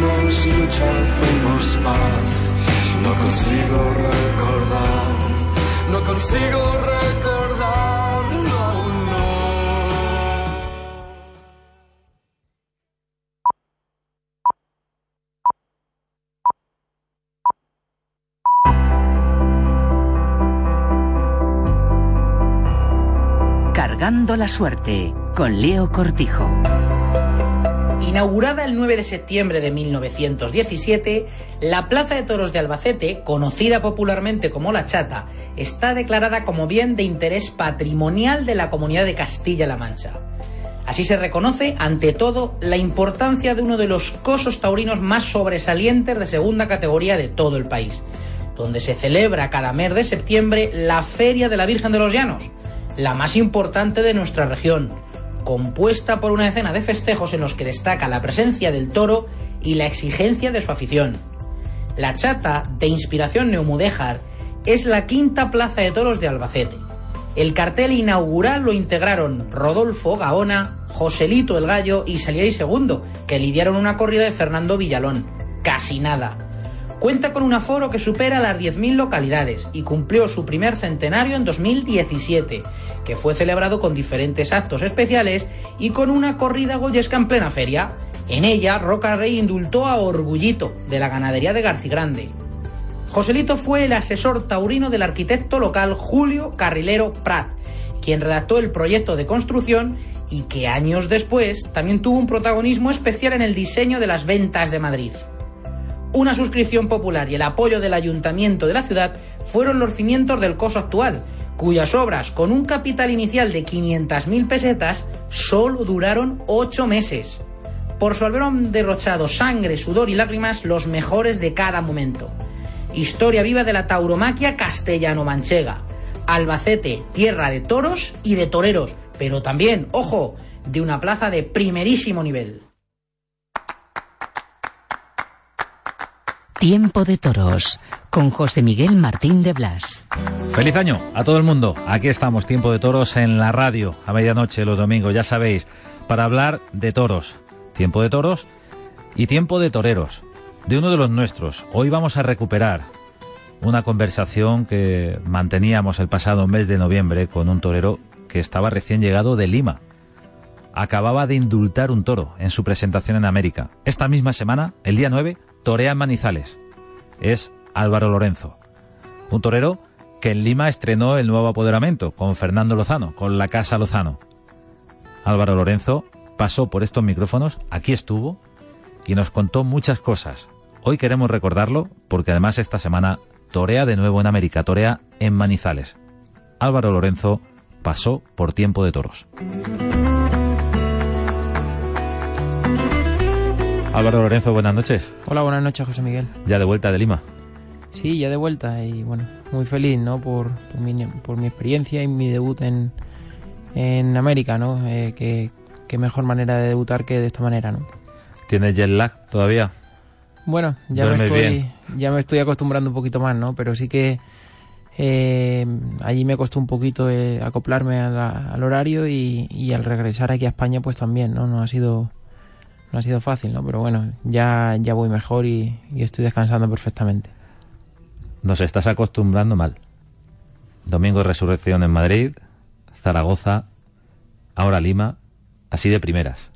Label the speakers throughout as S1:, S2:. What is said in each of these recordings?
S1: Fuimos paz. No consigo recordar, no consigo recordar.
S2: Cargando la suerte con Leo Cortijo.
S3: Inaugurada el 9 de septiembre de 1917, la Plaza de Toros de Albacete, conocida popularmente como La Chata, está declarada como bien de interés patrimonial de la Comunidad de Castilla-La Mancha. Así se reconoce, ante todo, la importancia de uno de los cosos taurinos más sobresalientes de segunda categoría de todo el país, donde se celebra cada mes de septiembre la Feria de la Virgen de los Llanos, la más importante de nuestra región, compuesta por una decena de festejos en los que destaca la presencia del toro y la exigencia de su afición. La Chata, de inspiración neomudéjar, es la quinta plaza de toros de Albacete. El cartel inaugural lo integraron Rodolfo Gaona, Joselito el Gallo y Salieri II, que lidiaron una corrida de Fernando Villalón. Casi nada. Cuenta con un aforo que supera las 10.000 localidades y cumplió su primer centenario en 2017, que fue celebrado con diferentes actos especiales y con una corrida goyesca en plena feria. En ella, Roca Rey indultó a Orgullito, de la ganadería de Garcigrande. Joselito fue el asesor taurino del arquitecto local Julio Carrilero Prat, quien redactó el proyecto de construcción y que años después también tuvo un protagonismo especial en el diseño de las ventas de Madrid. Una suscripción popular y el apoyo del ayuntamiento de la ciudad fueron los cimientos del coso actual, cuyas obras, con un capital inicial de 500.000 pesetas, solo duraron 8 meses. Por su haber derrochado sangre, sudor y lágrimas los mejores de cada momento. Historia viva de la tauromaquia castellano-manchega. Albacete, tierra de toros y de toreros, pero también, ojo, de una plaza de primerísimo nivel.
S2: Tiempo de toros con José Miguel Martín de Blas.
S4: Feliz año a todo el mundo. Aquí estamos, Tiempo de Toros en la radio a medianoche los domingos, ya sabéis, para hablar de toros. Tiempo de toros y tiempo de toreros, de uno de los nuestros. Hoy vamos a recuperar una conversación que manteníamos el pasado mes de noviembre con un torero que estaba recién llegado de Lima. Acababa de indultar un toro en su presentación en América. Esta misma semana, el día 9, torea en Manizales. Es Álvaro Lorenzo, un torero que en Lima estrenó el nuevo apoderamiento con Fernando Lozano, con la Casa Lozano. Álvaro Lorenzo pasó por estos micrófonos, aquí estuvo y nos contó muchas cosas. Hoy queremos recordarlo porque además esta semana torea de nuevo en América, torea en Manizales. Álvaro Lorenzo pasó por tiempo de toros. Álvaro Lorenzo, buenas noches.
S5: Hola, buenas noches, José Miguel.
S4: Ya de vuelta de Lima.
S5: Sí, ya de vuelta y bueno, muy feliz, ¿no? Por, por, mi, por mi experiencia y mi debut en, en América, ¿no? Eh, qué mejor manera de debutar que de esta manera, ¿no?
S4: ¿Tienes jet lag todavía?
S5: Bueno, ya me, estoy, ya me estoy acostumbrando un poquito más, ¿no? Pero sí que eh, allí me costó un poquito eh, acoplarme a la, al horario y, y, al regresar aquí a España pues también, ¿no? No ha sido no ha sido fácil, ¿no? Pero bueno, ya, ya voy mejor y, y estoy descansando perfectamente.
S4: Nos estás acostumbrando mal. Domingo de Resurrección en Madrid, Zaragoza, ahora Lima, así de primeras.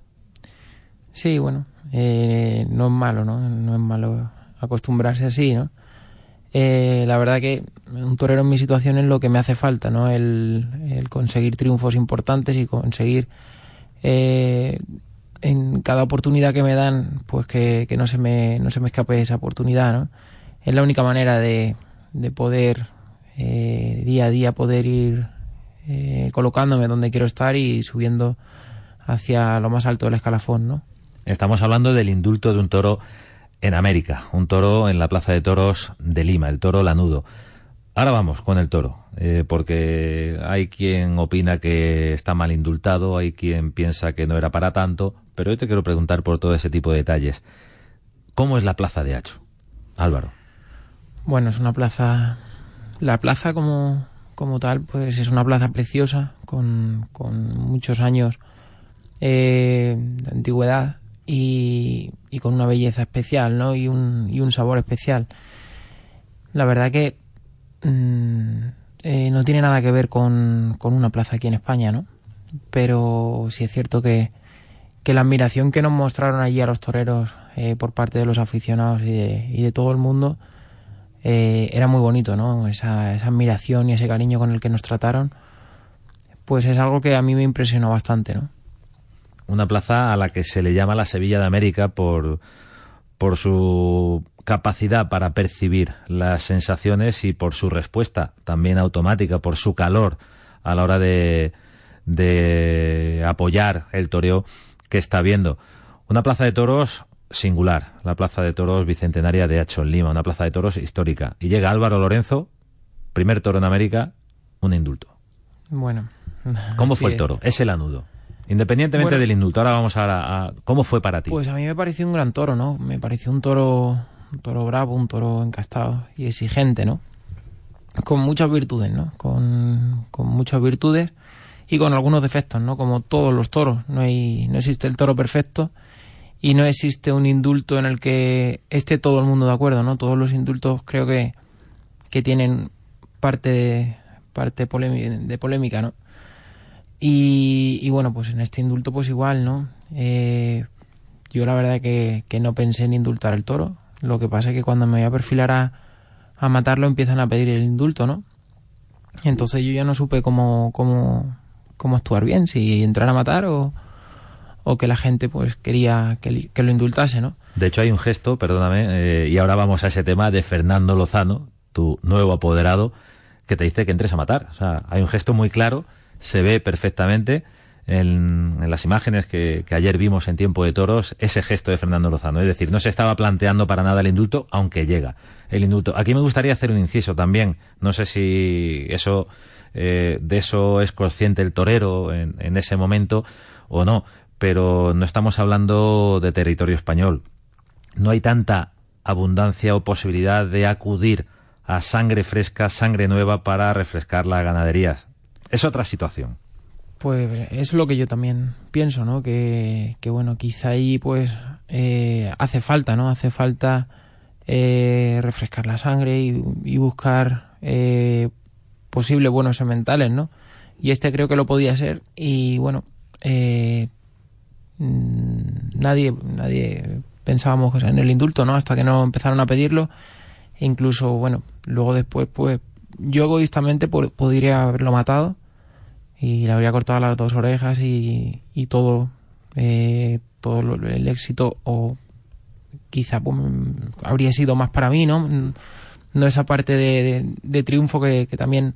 S5: Sí, bueno, eh, no es malo, ¿no? No es malo acostumbrarse así, ¿no? Eh, la verdad que un torero en mi situación es lo que me hace falta, ¿no? El, el conseguir triunfos importantes y conseguir eh, en cada oportunidad que me dan, pues que, que, no, se me, no se me escape esa oportunidad, ¿no? Es la única manera de, de poder eh, día a día poder ir eh, colocándome donde quiero estar y subiendo hacia lo más alto del escalafón, ¿no?
S4: Estamos hablando del indulto de un toro en América, un toro en la Plaza de Toros de Lima, el toro lanudo. Ahora vamos con el toro, eh, porque hay quien opina que está mal indultado, hay quien piensa que no era para tanto, pero hoy te quiero preguntar por todo ese tipo de detalles. ¿Cómo es la plaza de Hacho, Álvaro?
S5: Bueno, es una plaza, la plaza como, como tal, pues es una plaza preciosa, con, con muchos años eh, de antigüedad y, con una belleza especial, ¿no? Y un, y un sabor especial. La verdad que mm, eh, no tiene nada que ver con, con, una plaza aquí en España, ¿no? Pero sí es cierto que, que la admiración que nos mostraron allí a los toreros eh, por parte de los aficionados y de, y de todo el mundo eh, era muy bonito, ¿no? Esa, esa admiración y ese cariño con el que nos trataron, pues es algo que a mí me impresionó bastante, ¿no?
S4: Una plaza a la que se le llama la Sevilla de América por, por su capacidad para percibir las sensaciones y por su respuesta también automática, por su calor a la hora de, de apoyar el toreo que está viendo. Una plaza de toros singular, la plaza de toros bicentenaria de Hacho en Lima, una plaza de toros histórica. Y llega Álvaro Lorenzo, primer toro en América, un indulto.
S5: Bueno.
S4: ¿Cómo fue el toro? Es el anudo. Independientemente del indulto, ahora vamos a, a, ¿Cómo fue para ti?
S5: Pues a mí me pareció un gran toro, ¿no? Me pareció un toro, un toro bravo, un toro encastado y exigente, ¿no? Con muchas virtudes, ¿no? Con, con muchas virtudes y con algunos defectos, ¿no? Como todos los toros. No, hay, no existe el toro perfecto y no existe un indulto en el que esté todo el mundo de acuerdo, ¿no? Todos los indultos creo que, que tienen parte de, parte de polémica, ¿no? Y, y, bueno, pues en este indulto pues igual, ¿no? Eh, yo la verdad que, que no pensé en indultar el toro. Lo que pasa es que cuando me voy a perfilar a, a matarlo empiezan a pedir el indulto, ¿no? Entonces yo ya no supe cómo, cómo, cómo actuar bien, si entrar a matar o, o que la gente pues quería que, lo indultase, ¿no?
S4: De hecho hay un gesto, perdóname, eh, y ahora vamos a ese tema de Fernando Lozano, tu nuevo apoderado, que te dice que entres a matar. O sea, hay un gesto muy claro, se ve perfectamente en, las imágenes que, ayer vimos en Tiempo de Toros, ese gesto de Fernando Lozano. Es decir, no se estaba planteando para nada el indulto, aunque llega el indulto. Aquí me gustaría hacer un inciso también. No sé si eso, eh, de eso es consciente el torero en ese momento o no pero no estamos hablando de territorio español. No hay tanta abundancia o posibilidad de acudir a sangre fresca, sangre nueva para refrescar las ganaderías. Es otra situación.
S5: Pues es lo que yo también pienso, ¿no? Que, bueno, quizá ahí pues eh, hace falta, ¿no? Hace falta eh, refrescar la sangre y, buscar eh, posibles buenos sementales, ¿no? Y este creo que lo podía ser y bueno, eh, Mm, nadie, nadie pensábamos en el indulto, ¿no? Hasta que no empezaron a pedirlo. Incluso, bueno, luego después, pues, yo egoístamente podría haberlo matado y le habría cortado las dos orejas y, y todo, eh, todo el éxito o quizá pues, habría sido más para mí, ¿no? No esa parte de, de, triunfo que, que, también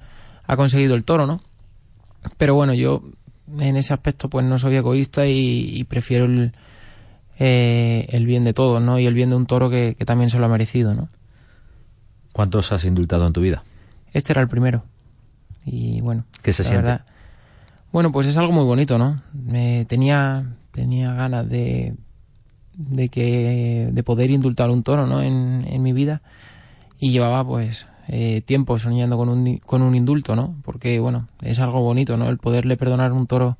S5: ha conseguido el toro, ¿no? Pero bueno, yo en ese aspecto pues no soy egoísta y, prefiero el, eh, el bien de todos, ¿no? Y el bien de un toro que, también se lo ha merecido, ¿no?
S4: ¿Cuántos has indultado en tu vida?
S5: Este era el primero. Y bueno,
S4: ¿qué se siente?
S5: Bueno, pues es algo muy bonito, ¿no? Me tenía tenía ganas de de que de poder indultar un toro, ¿no? En, mi vida y llevaba pues eh, tiempo soñando con un, con un indulto, ¿no? Porque, bueno, es algo bonito, ¿no? El poderle perdonar un toro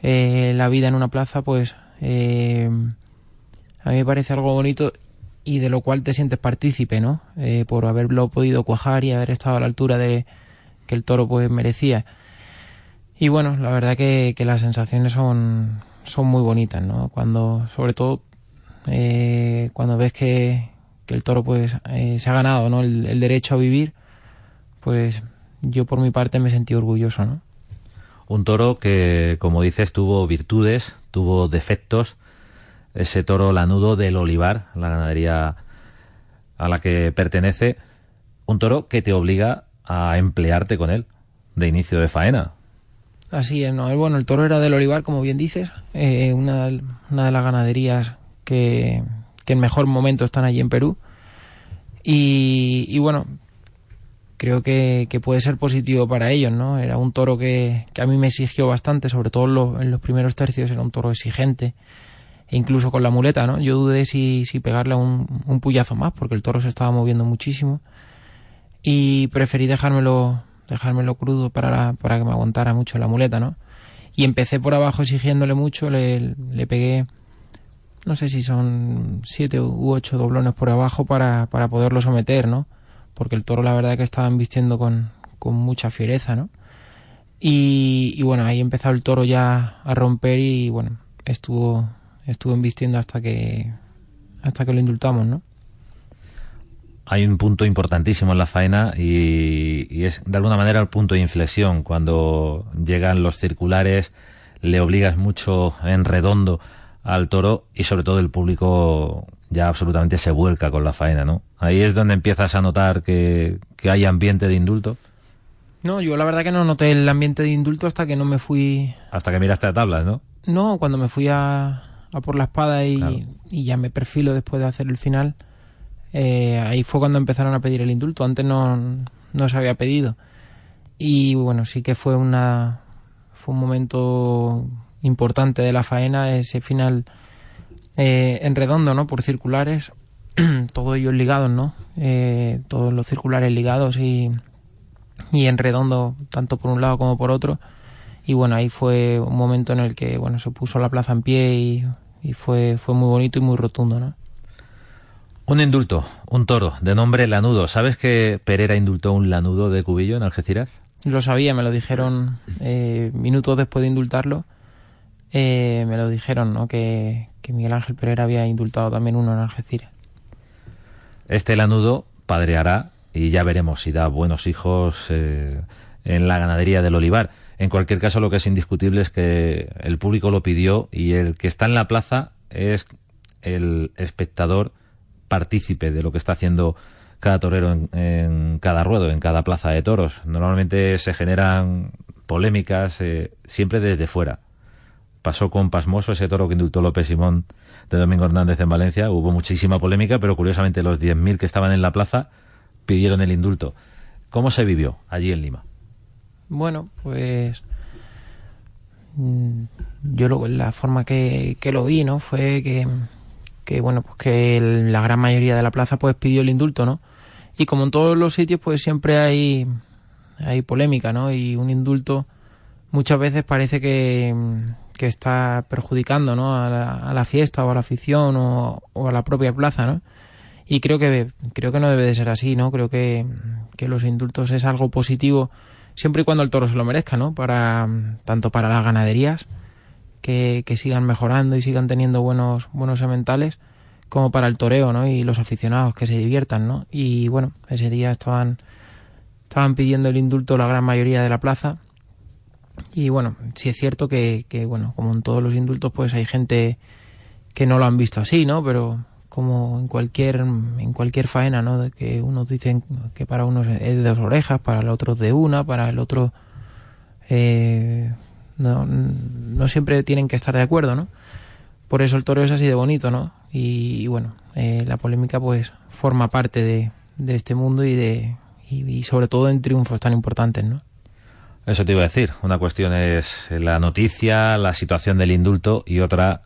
S5: eh, la vida en una plaza, pues eh, a mí me parece algo bonito y de lo cual te sientes partícipe, ¿no? Eh, por haberlo podido cuajar y haber estado a la altura de que el toro pues merecía. Y bueno, la verdad que, que las sensaciones son, son muy bonitas, ¿no? Cuando, sobre todo, eh, cuando ves que, que el toro pues eh, se ha ganado ¿no? El, derecho a vivir, pues yo por mi parte me sentí orgulloso, ¿no?
S4: Un toro que, como dices, tuvo virtudes, tuvo defectos. Ese toro lanudo del Olivar, la ganadería a la que pertenece. Un toro que te obliga a emplearte con él de inicio de faena.
S5: Así es, ¿no? Bueno, el toro era del Olivar, como bien dices, eh, una, una de las ganaderías que, que en mejor momento están allí en Perú. Y, bueno, creo que, puede ser positivo para ellos, ¿no? Era un toro que, a mí me exigió bastante, sobre todo en los, primeros tercios, era un toro exigente, e incluso con la muleta, ¿no? Yo dudé si, si pegarle un, un puyazo más, porque el toro se estaba moviendo muchísimo, y preferí dejármelo, dejármelo crudo para, para que me aguantara mucho la muleta, ¿no? Y empecé por abajo exigiéndole mucho, le, le pegué no sé si son siete u ocho doblones por abajo para, para poderlo someter, ¿no? Porque el toro la verdad que estaba vistiendo con, con mucha fiereza, ¿no? Y, y, bueno, ahí empezó el toro ya a romper y bueno, estuvo, estuvo embistiendo hasta que, hasta que lo indultamos, ¿no?
S4: Hay un punto importantísimo en la faena y, es de alguna manera el punto de inflexión. Cuando llegan los circulares, le obligas mucho en redondo al toro y sobre todo el público ya absolutamente se vuelca con la faena, ¿no? Ahí es donde empiezas a notar que, hay ambiente de indulto.
S5: No, yo la verdad que no noté el ambiente de indulto hasta que no me fui...
S4: Hasta que miraste a tablas, ¿no?
S5: No, cuando me fui a, a por la espada y, y ya me perfilo después de hacer el final eh, ahí fue cuando empezaron a pedir el indulto. Antes no, no se había pedido. Y bueno, sí que fue una fue un momento importante de la faena, ese final eh, en redondo, ¿no? Por circulares, todos ellos ligados, ¿no? Eh, todos los circulares ligados y, y en redondo, tanto por un lado como por otro. Y bueno, ahí fue un momento en el que, bueno, se puso la plaza en pie y, y fue, fue muy bonito y muy rotundo, ¿no?
S4: Un indulto, un toro, de nombre Lanudo. ¿Sabes que Pereira indultó un lanudo de Cubillo en Algeciras?
S5: Lo sabía, me lo dijeron eh, minutos después de indultarlo. Eh, me lo dijeron, ¿no? Que, Miguel Ángel Pereira había indultado también uno en Algeciras.
S4: Este lanudo padreará y ya veremos si da buenos hijos eh, en la ganadería del olivar. En cualquier caso, lo que es indiscutible es que el público lo pidió y el que está en la plaza es el espectador partícipe de lo que está haciendo cada torero en, cada ruedo, en cada plaza de toros. Normalmente se generan polémicas eh, siempre desde fuera. Pasó con Pasmoso, ese toro que indultó López Simón de Domingo Hernández en Valencia. Hubo muchísima polémica, pero curiosamente los 10.000 que estaban en la plaza pidieron el indulto. ¿Cómo se vivió allí en Lima?
S5: Bueno, pues mm, yo lo, la forma que, que lo vi, ¿no? Fue que que bueno, pues que la gran mayoría de la plaza pues pidió el indulto, ¿no? Y como en todos los sitios pues siempre hay hay polémica, ¿no? Y un indulto muchas veces parece que, que está perjudicando, ¿no? A la, a la, fiesta o a la afición o, o, a la propia plaza, ¿no? Y creo que creo que no debe de ser así, ¿no? Creo que, que los indultos es algo positivo siempre y cuando el toro se lo merezca, ¿no? Para tanto para las ganaderías que, sigan mejorando y sigan teniendo buenos, buenos sementales, como para el toreo, ¿no? Y los aficionados que se diviertan, ¿no? Y bueno, ese día estaban, estaban pidiendo el indulto la gran mayoría de la plaza. Y bueno, sí es cierto que, que, bueno, como en todos los indultos, pues hay gente que no lo han visto así, ¿no? Pero como en cualquier, en cualquier faena, ¿no? De que unos dicen que para unos es de dos orejas, para el otro de una, para el otro eh, no, no siempre tienen que estar de acuerdo, ¿no? Por eso el toro es así de bonito, ¿no? Y, bueno, eh, la polémica pues forma parte de, de este mundo y de y, sobre todo en triunfos tan importantes, ¿no?
S4: Eso te iba a decir. Una cuestión es la noticia, la situación del indulto y otra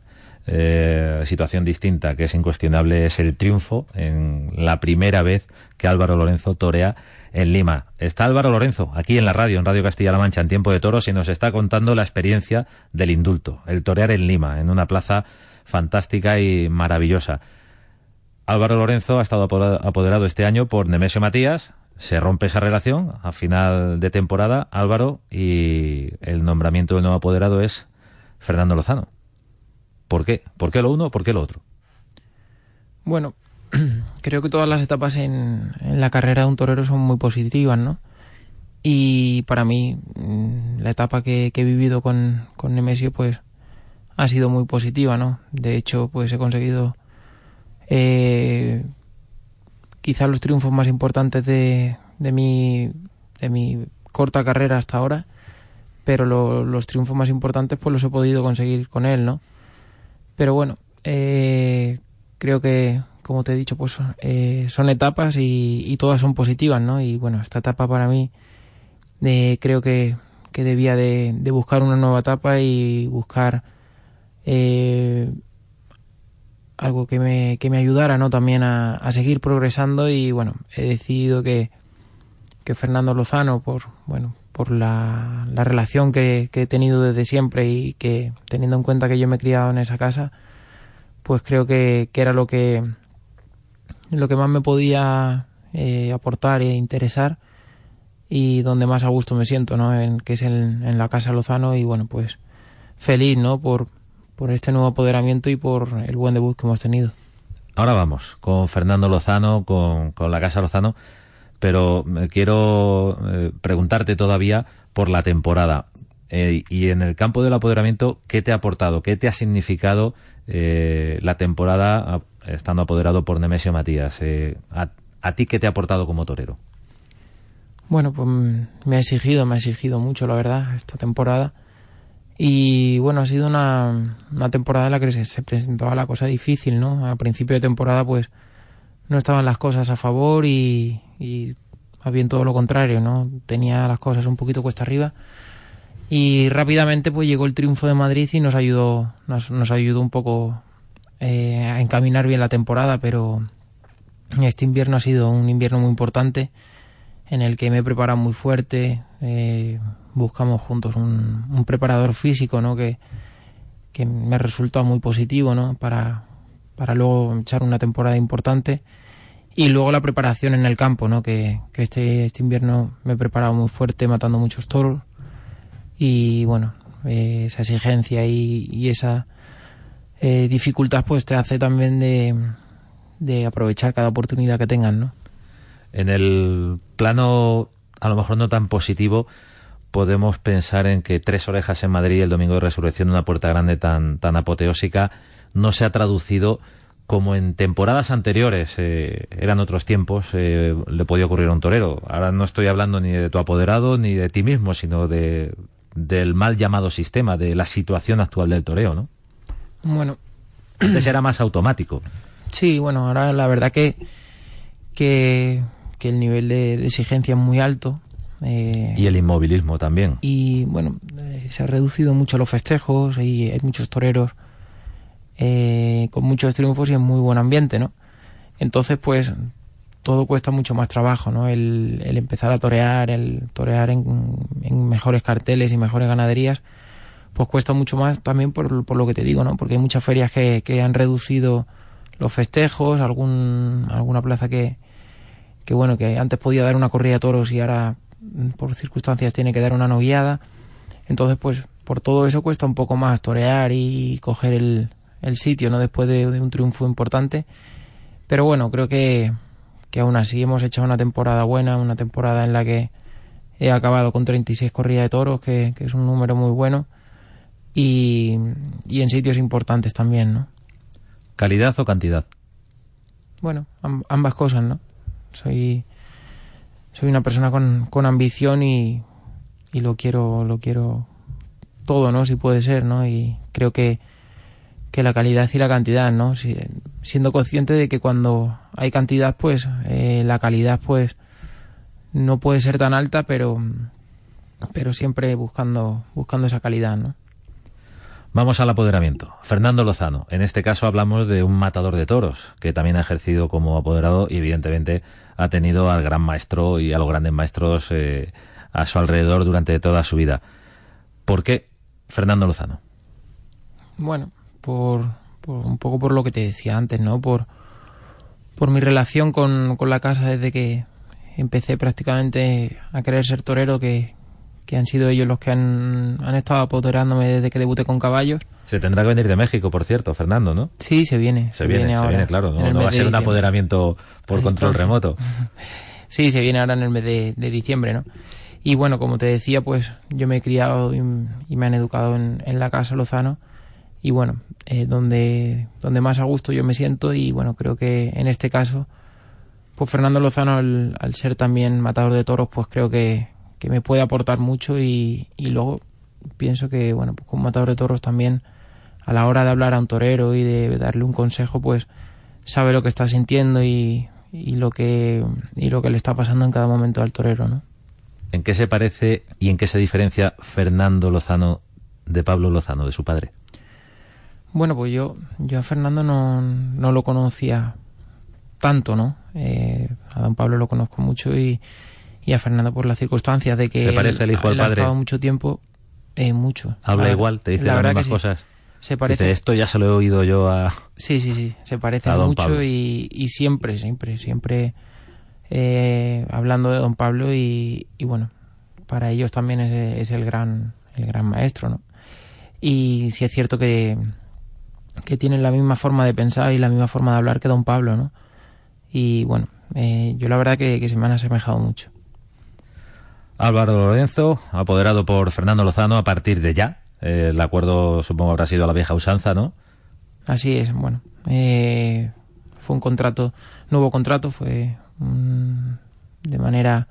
S4: eh, situación distinta, que es incuestionable, es el triunfo en la primera vez que Álvaro Lorenzo torea en Lima. Está Álvaro Lorenzo, aquí en la radio, en Radio Castilla-La Mancha, en Tiempo de Toros, y nos está contando la experiencia del indulto, el torear en Lima, en una plaza fantástica y maravillosa. Álvaro Lorenzo ha estado apoderado este año por Nemesio Matías, se rompe esa relación a final de temporada, Álvaro, y el nombramiento del nuevo apoderado es Fernando Lozano. ¿Por qué? ¿Por qué lo uno? ¿Por qué lo otro?
S5: Bueno, creo que todas las etapas en, la carrera de un torero son muy positivas, ¿no? Y para mí, mm, la etapa que, he vivido con, con, Nemesio, pues, ha sido muy positiva, ¿no? De hecho, pues he conseguido eh, quizá los triunfos más importantes de, de, mi, de mi corta carrera hasta ahora, pero los triunfos más importantes pues los he podido conseguir con él, ¿no? Pero bueno, eh, creo que como te he dicho, pues eh, son etapas y, todas son positivas, ¿no? Y bueno, esta etapa para mí eh, creo que, debía de, buscar una nueva etapa y buscar algo que me, que me ayudara, ¿no? También a, seguir progresando y bueno, he decidido que, que Fernando Lozano, por, bueno, por la, la relación que, que he tenido desde siempre y que teniendo en cuenta que yo me he criado en esa casa, pues creo que, era lo que lo que más me podía eh, aportar e interesar y donde más a gusto me siento, ¿no? En, que es en, en la Casa Lozano y bueno, pues feliz, ¿no? Por, por este nuevo apoderamiento y por el buen debut que hemos tenido.
S4: Ahora vamos con Fernando Lozano, con, con la Casa Lozano, pero quiero eh, preguntarte todavía por la temporada. Eh, y en el campo del apoderamiento, ¿qué te ha aportado? ¿Qué te ha significado eh, la temporada estando apoderado por Nemesio Matías? A, ¿A ti qué te ha aportado como torero?
S5: Bueno, pues me ha exigido, me ha exigido mucho, la verdad, esta temporada. Y bueno, ha sido una, una temporada en la que se, se, presentaba la cosa difícil, ¿no? A principio de temporada, pues no estaban las cosas a favor y, y más bien todo lo contrario, ¿no? Tenía las cosas un poquito cuesta arriba. Y rápidamente, pues llegó el triunfo de Madrid y nos ayudó, nos, nos ayudó un poco eh, a encaminar bien la temporada, pero este invierno ha sido un invierno muy importante en el que me he preparado muy fuerte. Eh, buscamos juntos un, un, preparador físico, ¿no? Que, que me resultó muy positivo, ¿no? Para, para luego echar una temporada importante. Y luego la preparación en el campo, ¿no? Que, este, este invierno me he preparado muy fuerte, matando muchos toros. Y bueno, eh, esa exigencia y, y esa eh, dificultad, pues te hace también de de aprovechar cada oportunidad que tengan, ¿no?
S4: En el plano, a lo mejor no tan positivo, podemos pensar en que Tres Orejas en Madrid, el Domingo de Resurrección, una puerta grande tan, tan apoteósica, no se ha traducido como en temporadas anteriores, eh, eran otros tiempos, eh, le podía ocurrir a un torero. Ahora no estoy hablando ni de tu apoderado ni de ti mismo, sino de, del mal llamado sistema, de la situación actual del toreo, ¿no?
S5: Bueno.
S4: Antes era más automático.
S5: Sí, bueno, ahora la verdad que, que, que el nivel de, de, exigencia es muy alto.
S4: Eh, y el inmovilismo también.
S5: Y bueno, eh, se ha reducido mucho los festejos y hay muchos toreros eh, con muchos triunfos y en muy buen ambiente, ¿no? Entonces, pues todo cuesta mucho más trabajo, ¿no? El, el empezar a torear, el torear en, en, mejores carteles y mejores ganaderías, pues cuesta mucho más también por, lo que te digo, ¿no? Porque hay muchas ferias que, han reducido los festejos, algún, alguna plaza que, que bueno, que antes podía dar una corrida de toros y ahora por circunstancias tiene que dar una noviada. Entonces, pues por todo eso cuesta un poco más torear y coger el, el sitio, ¿no? Después de, de, un triunfo importante. Pero bueno, creo que, que aún así hemos hecho una temporada buena, una temporada en la que he acabado con 36 corridas de toros, que, que es un número muy bueno. Y, y en sitios importantes también, ¿no?
S4: ¿Calidad o cantidad?
S5: Bueno, ambas cosas, ¿no? Soy, soy una persona con, con ambición y, y, lo quiero, lo quiero todo, ¿no? Si puede ser, ¿no? Y creo que, que la calidad y la cantidad, ¿no? Si, siendo consciente de que cuando hay cantidad, pues eh, la calidad, pues no puede ser tan alta, pero, pero siempre buscando, buscando esa calidad, ¿no?
S4: Vamos al apoderamiento. Fernando Lozano. En este caso hablamos de un matador de toros, que también ha ejercido como apoderado y evidentemente ha tenido al gran maestro y a los grandes maestros eh, a su alrededor durante toda su vida. ¿Por qué Fernando Lozano?
S5: Bueno, por, por un poco por lo que te decía antes, ¿no? Por, por mi relación con, con la casa desde que empecé prácticamente a querer ser torero, que, que han sido ellos los que han, han estado apoderándome desde que debuté con caballos.
S4: Se tendrá que venir de México, por cierto, Fernando, ¿no?
S5: Sí, se viene.
S4: Se, se viene, viene, ahora. Se viene, claro. No, no va a ser un apoderamiento por control remoto.
S5: sí, se viene ahora en el mes de, de, diciembre, ¿no? Y bueno, como te decía, pues yo me he criado y, y me han educado en, en, la Casa Lozano. Y bueno, donde, donde más a gusto yo me siento. Y bueno, creo que en este caso, pues Fernando Lozano, al, al ser también matador de toros, pues creo que, que me puede aportar mucho y, y luego pienso que, bueno, pues como matador de toros también, a la hora de hablar a un torero y de darle un consejo, pues sabe lo que está sintiendo y, y lo que y lo que le está pasando en cada momento al torero, ¿no?
S4: ¿En qué se parece y en qué se diferencia Fernando Lozano de Pablo Lozano, de su padre?
S5: Bueno, pues yo, yo a Fernando no, no lo conocía tanto, ¿no? Eh, a don Pablo lo conozco mucho y, y a Fernando por las circunstancias de que
S4: se parece el hijo
S5: él,
S4: al padre
S5: ha estado mucho tiempo eh, mucho
S4: habla la, igual te dice las mismas cosas
S5: sí. Se parece.
S4: Dice, esto ya se lo he oído yo a.
S5: Sí, sí, sí. Se parece mucho y, y siempre, siempre, siempre eh, hablando de don Pablo y, y bueno, para ellos también es, es el gran el gran maestro, ¿no? Y sí es cierto que, que tienen la misma forma de pensar y la misma forma de hablar que don Pablo, ¿no? Y bueno, eh, yo la verdad que, que se me han asemejado mucho.
S4: Álvaro Lorenzo, apoderado por Fernando Lozano a partir de ya. Eh, el acuerdo supongo habrá sido a la vieja usanza, ¿no?
S5: Así es, bueno. eh, fue un contrato, nuevo contrato, fue de manera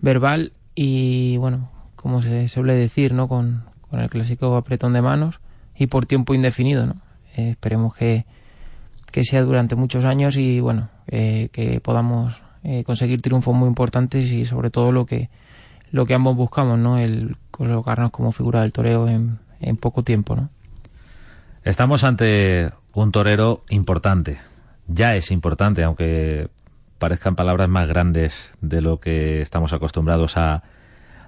S5: verbal y bueno, como se suele decir, ¿no? Con, con el clásico apretón de manos y por tiempo indefinido, ¿no? Eh, esperemos que, que sea durante muchos años y bueno, eh, que podamos eh, conseguir triunfos muy importantes y sobre todo lo que lo que ambos buscamos, ¿no? El colocarnos como figura del toreo en, en poco tiempo, ¿no?
S4: Estamos ante un torero importante. Ya es importante, aunque parezcan palabras más grandes de lo que estamos acostumbrados a,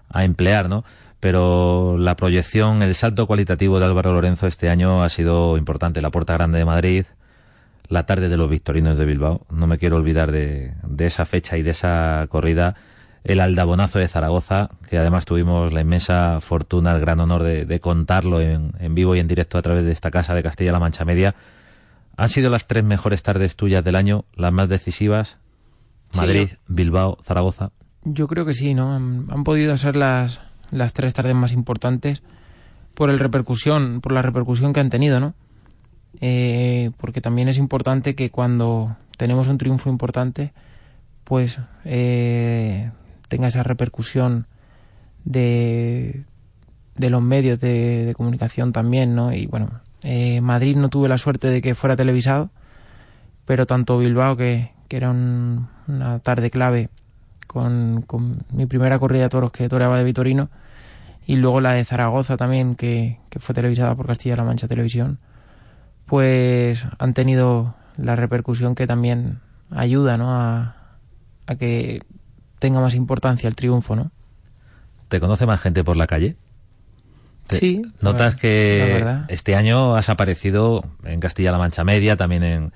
S4: a emplear, ¿no? Pero la proyección, el salto cualitativo de Álvaro Lorenzo este año ha sido importante. La Puerta Grande de Madrid, la tarde de los Victorinos de Bilbao. No me quiero olvidar de, de esa fecha y de esa corrida. El Aldabonazo de Zaragoza, que además tuvimos la inmensa fortuna, el gran honor de, de contarlo en, en vivo y en directo a través de esta casa de Castilla-La Mancha Media. Han sido las tres mejores tardes tuyas del año, las más decisivas.
S5: Sí,
S4: Madrid, Bilbao, Zaragoza.
S5: Yo creo que sí, ¿no? Han, han podido ser las, las tres tardes más importantes por el repercusión, por la repercusión que han tenido, ¿no? Eh, porque también es importante que cuando tenemos un triunfo importante, pues eh, tenga esa repercusión de, de los medios de, comunicación también, ¿no? Y bueno, eh, Madrid no tuve la suerte de que fuera televisado, pero tanto Bilbao, que, que era un- una tarde clave con, con mi primera corrida de toros que toreaba de Vitorino, y luego la de Zaragoza también, que, que fue televisada por Castilla-La Mancha Televisión, pues han tenido la repercusión que también ayuda ¿no? a, a que tenga más importancia el triunfo, ¿no?
S4: ¿Te conoce más gente por la calle?
S5: Sí,
S4: Notas
S5: ver-
S4: que este año has aparecido en Castilla-La Mancha Media, también en,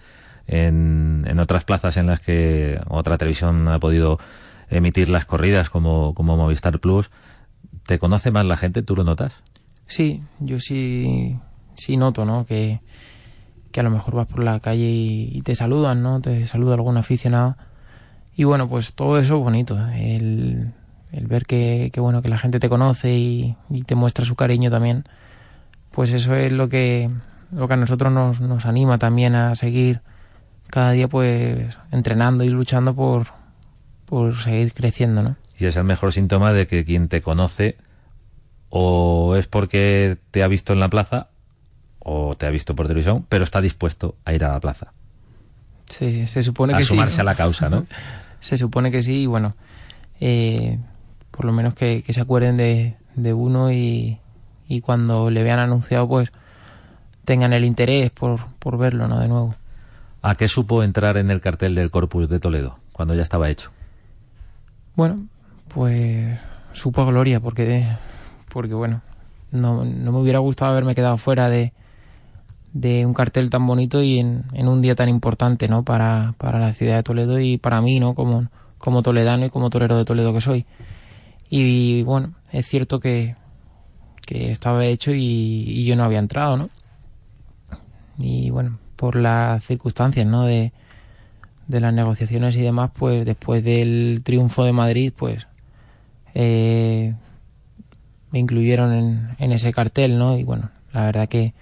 S4: en, en otras plazas en las que otra televisión ha podido emitir las corridas, como, como Movistar Plus. ¿Te conoce más la gente? ¿Tú lo notas?
S5: Sí, yo sí, sí noto, ¿no? Que, que a lo mejor vas por la calle y, te saludan, ¿no? Te saluda algún aficionado. Y bueno, pues todo eso es bonito. El, el ver que, que, bueno, que la gente te conoce y, y te muestra su cariño también. Pues eso es lo que, lo que a nosotros nos, nos anima también a seguir cada día pues entrenando y luchando por, por seguir creciendo, ¿no?
S4: Y es el mejor síntoma de que quien te conoce o es porque te ha visto en la plaza o te ha visto por televisión, pero está dispuesto a ir a la plaza,
S5: Se, se supone
S4: a
S5: que sí,
S4: sumarse a la causa, ¿no?
S5: Se supone que sí, y bueno, eh, por lo menos que, que se acuerden de, de uno y, y cuando le vean anunciado, pues tengan el interés por, por verlo, ¿no? De nuevo.
S4: ¿A qué supo entrar en el cartel del Corpus de Toledo cuando ya estaba hecho?
S5: Bueno, pues supo a gloria, porque, porque bueno, no, no me hubiera gustado haberme quedado fuera de, de un cartel tan bonito y en, en un día tan importante, ¿no? Para, para la ciudad de Toledo y para mí, ¿no? Como, como toledano y como torero de Toledo que soy. Y bueno, es cierto que, que estaba hecho y, y yo no había entrado, ¿no? Y bueno, por las circunstancias, ¿no? De, de las negociaciones y demás, pues después del triunfo de Madrid, pues eh, me incluyeron en, en ese cartel, ¿no? Y bueno, la verdad que,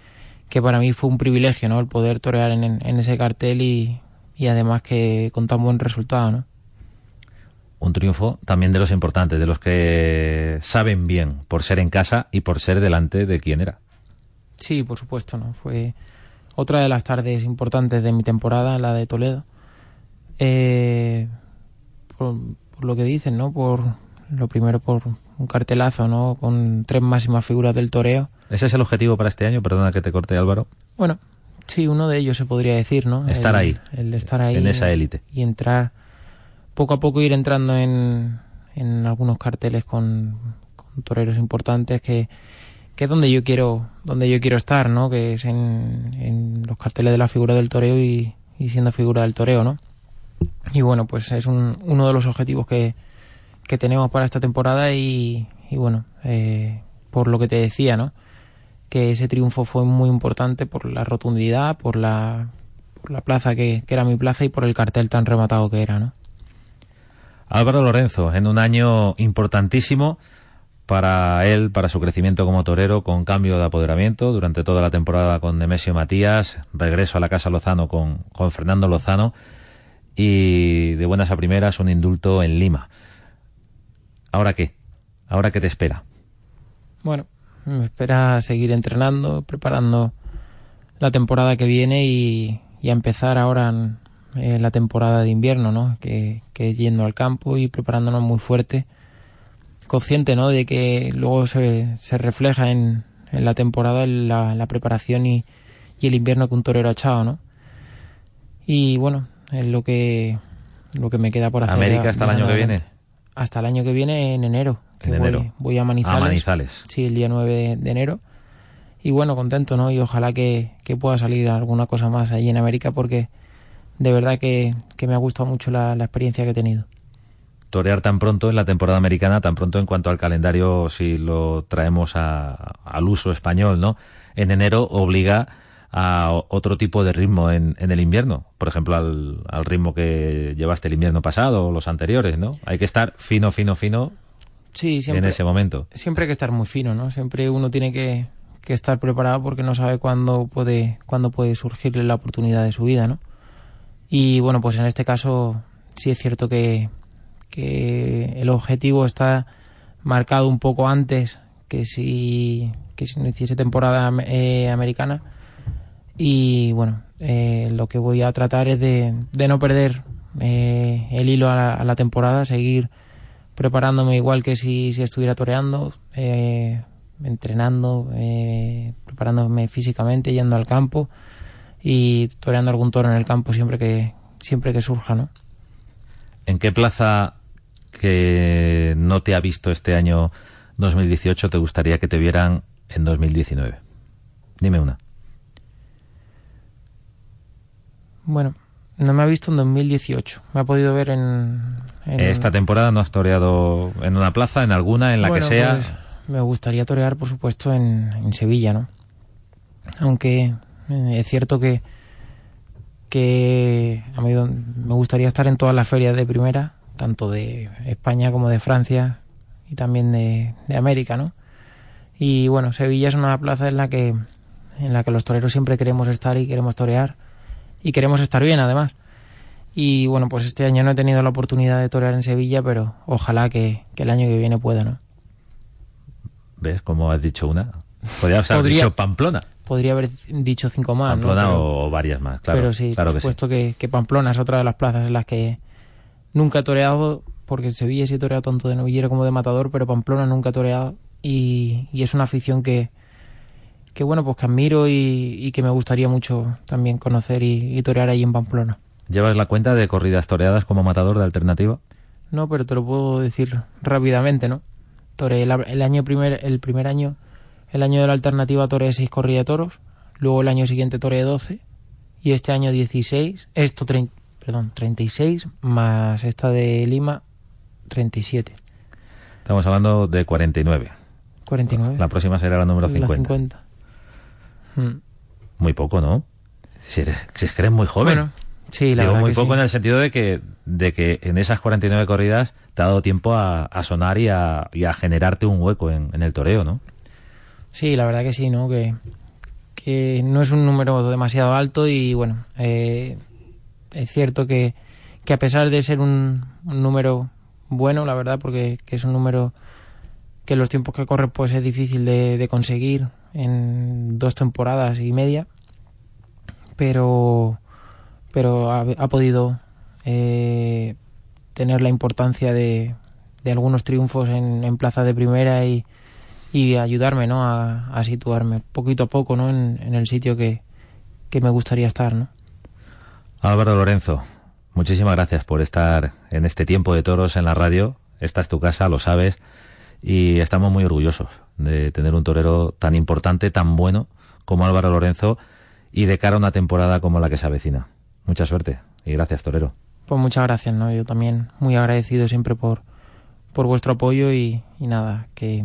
S5: que para mí fue un privilegio, ¿no? El poder torear en, en ese cartel y, y además que con tan buen resultado, ¿no?
S4: Un triunfo también de los importantes, de los que saben bien por ser en casa y por ser delante de quien era.
S5: Sí, por supuesto, ¿no? Fue otra de las tardes importantes de mi temporada, la de Toledo. Eh, por, por lo que dicen, ¿no? Por lo primero por un cartelazo, ¿no? Con tres máximas figuras del toreo.
S4: ¿Ese es el objetivo para este año? Perdona que te corte, Álvaro.
S5: Bueno, sí, uno de ellos se podría decir, ¿no?
S4: Estar
S5: El-
S4: ahí.
S5: El estar ahí.
S4: En esa élite.
S5: Y entrar, poco a poco ir entrando en, en algunos carteles con, con toreros importantes que, que es donde yo quiero donde yo quiero estar no que es en, en los carteles de la figura del toreo y, y siendo figura del toreo no y bueno pues es un, uno de los objetivos que, que tenemos para esta temporada y, y bueno eh, por lo que te decía no que ese triunfo fue muy importante por la rotundidad por la por la plaza que, que era mi plaza y por el cartel tan rematado que era no
S4: Álvaro Lorenzo, en un año importantísimo para él, para su crecimiento como torero, con cambio de apoderamiento durante toda la temporada con Nemesio Matías, regreso a la Casa Lozano con, con Fernando Lozano y de buenas a primeras un indulto en Lima. ¿Ahora qué? ¿Ahora qué te espera?
S5: Bueno, me espera seguir entrenando, preparando la temporada que viene y, a empezar ahora en la temporada de invierno, ¿no? Que, yendo al campo y preparándonos muy fuerte, consciente, ¿no? De que luego se, se refleja en, en, la temporada la, la preparación y, y, el invierno que un torero ha echado, ¿no? Y bueno, es lo que lo que me queda por hacer.
S4: ¿América hasta el año que viene?
S5: Hasta el año que viene en enero.
S4: Que en
S5: voy,
S4: enero.
S5: voy a Manizales.
S4: A Manizales.
S5: Sí, el día 9 de, de enero y bueno, contento, ¿no? Y ojalá que, que, pueda salir alguna cosa más allí en América porque de verdad que, que me ha gustado mucho la, la, experiencia que he tenido.
S4: Torear tan pronto en la temporada americana, tan pronto en cuanto al calendario, si lo traemos a, al uso español, ¿no? En enero obliga a otro tipo de ritmo en, en el invierno, por ejemplo, al, al, ritmo que llevaste el invierno pasado o los anteriores, ¿no? Hay que estar fino, fino, fino
S5: sí, siempre,
S4: en ese momento.
S5: Siempre hay que estar muy fino, ¿no? Siempre uno tiene que, que estar preparado porque no sabe cuándo puede, cuándo puede surgirle la oportunidad de su vida, ¿no? Y bueno, pues en este caso sí es cierto que, que el objetivo está marcado un poco antes que si, que si no hiciese temporada eh, americana. Y bueno, eh, lo que voy a tratar es de, de no perder eh, el hilo a la, a la, temporada, seguir preparándome igual que si, si estuviera toreando, eh, entrenando, eh, preparándome físicamente, yendo al campo y toreando algún toro en el campo siempre que siempre que surja, ¿no?
S4: ¿En qué plaza que no te ha visto este año 2018 te gustaría que te vieran en 2019? Dime una.
S5: Bueno, no me ha visto en 2018. Me ha podido ver en, en...
S4: Esta temporada no has toreado en una plaza, en alguna, en la
S5: bueno,
S4: que sea.
S5: Pues me gustaría torear, por supuesto, en, en Sevilla, ¿no? Aunque es cierto que que a mí me gustaría estar en todas las ferias de primera, tanto de España como de Francia y también de, de, América, ¿no? Y bueno, Sevilla es una plaza en la que en la que los toreros siempre queremos estar y queremos torear y queremos estar bien además. Y bueno, pues este año no he tenido la oportunidad de torear en Sevilla, pero ojalá que, que el año que viene pueda, ¿no?
S4: ¿Ves cómo has dicho una? Podrías haber Podría... dicho Pamplona
S5: podría haber dicho cinco más.
S4: Pamplona
S5: ¿no?
S4: pero, o varias más, claro.
S5: Pero sí,
S4: claro
S5: por supuesto
S4: que,
S5: sí. que, que, Pamplona es otra de las plazas en las que nunca he toreado, porque en Sevilla sí he toreado tanto de novillero como de matador, pero Pamplona nunca he toreado y, y es una afición que, que bueno, pues que admiro y, y que me gustaría mucho también conocer y, y, torear ahí en Pamplona.
S4: ¿Llevas la cuenta de corridas toreadas como matador de alternativa?
S5: No, pero te lo puedo decir rápidamente, ¿no? Toreé el, el año primer, el primer año, el año de la alternativa toreé seis corridas de toros, luego el año siguiente toreé 12 y este año 16, esto 30, perdón, 36 más esta de Lima 37.
S4: Estamos hablando de 49.
S5: 49.
S4: La próxima será la número 50.
S5: La 50. Hmm.
S4: Muy poco, ¿no? Si, eres, si es que eres muy joven.
S5: Bueno, sí, la
S4: Digo
S5: verdad
S4: muy
S5: que
S4: poco
S5: sí.
S4: en el sentido de que, de que en esas 49 corridas te ha dado tiempo a, a sonar y a, y a, generarte un hueco en, en, el toreo, ¿no?
S5: Sí, la verdad que sí, ¿no? Que, que no es un número demasiado alto y bueno, eh, es cierto que, que, a pesar de ser un, un, número bueno, la verdad, porque que es un número que los tiempos que corre pues es difícil de, de conseguir en dos temporadas y media, pero pero ha, podido eh, tener la importancia de, algunos triunfos en, en plaza de primera y, ayudarme ¿no? a, a, situarme poquito a poco ¿no? en, en el sitio que, que, me gustaría estar. ¿no?
S4: Álvaro Lorenzo, muchísimas gracias por estar en este tiempo de toros en la radio. Esta es tu casa, lo sabes, y estamos muy orgullosos de tener un torero tan importante, tan bueno como Álvaro Lorenzo y de cara a una temporada como la que se avecina. Mucha suerte y gracias, torero.
S5: Pues muchas gracias, ¿no? Yo también muy agradecido siempre por, por vuestro apoyo y, y nada, que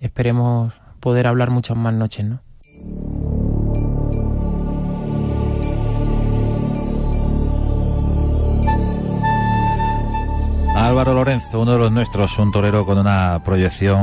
S5: esperemos poder hablar muchas más noches, ¿no?
S4: Álvaro Lorenzo, uno de los nuestros, un torero con una proyección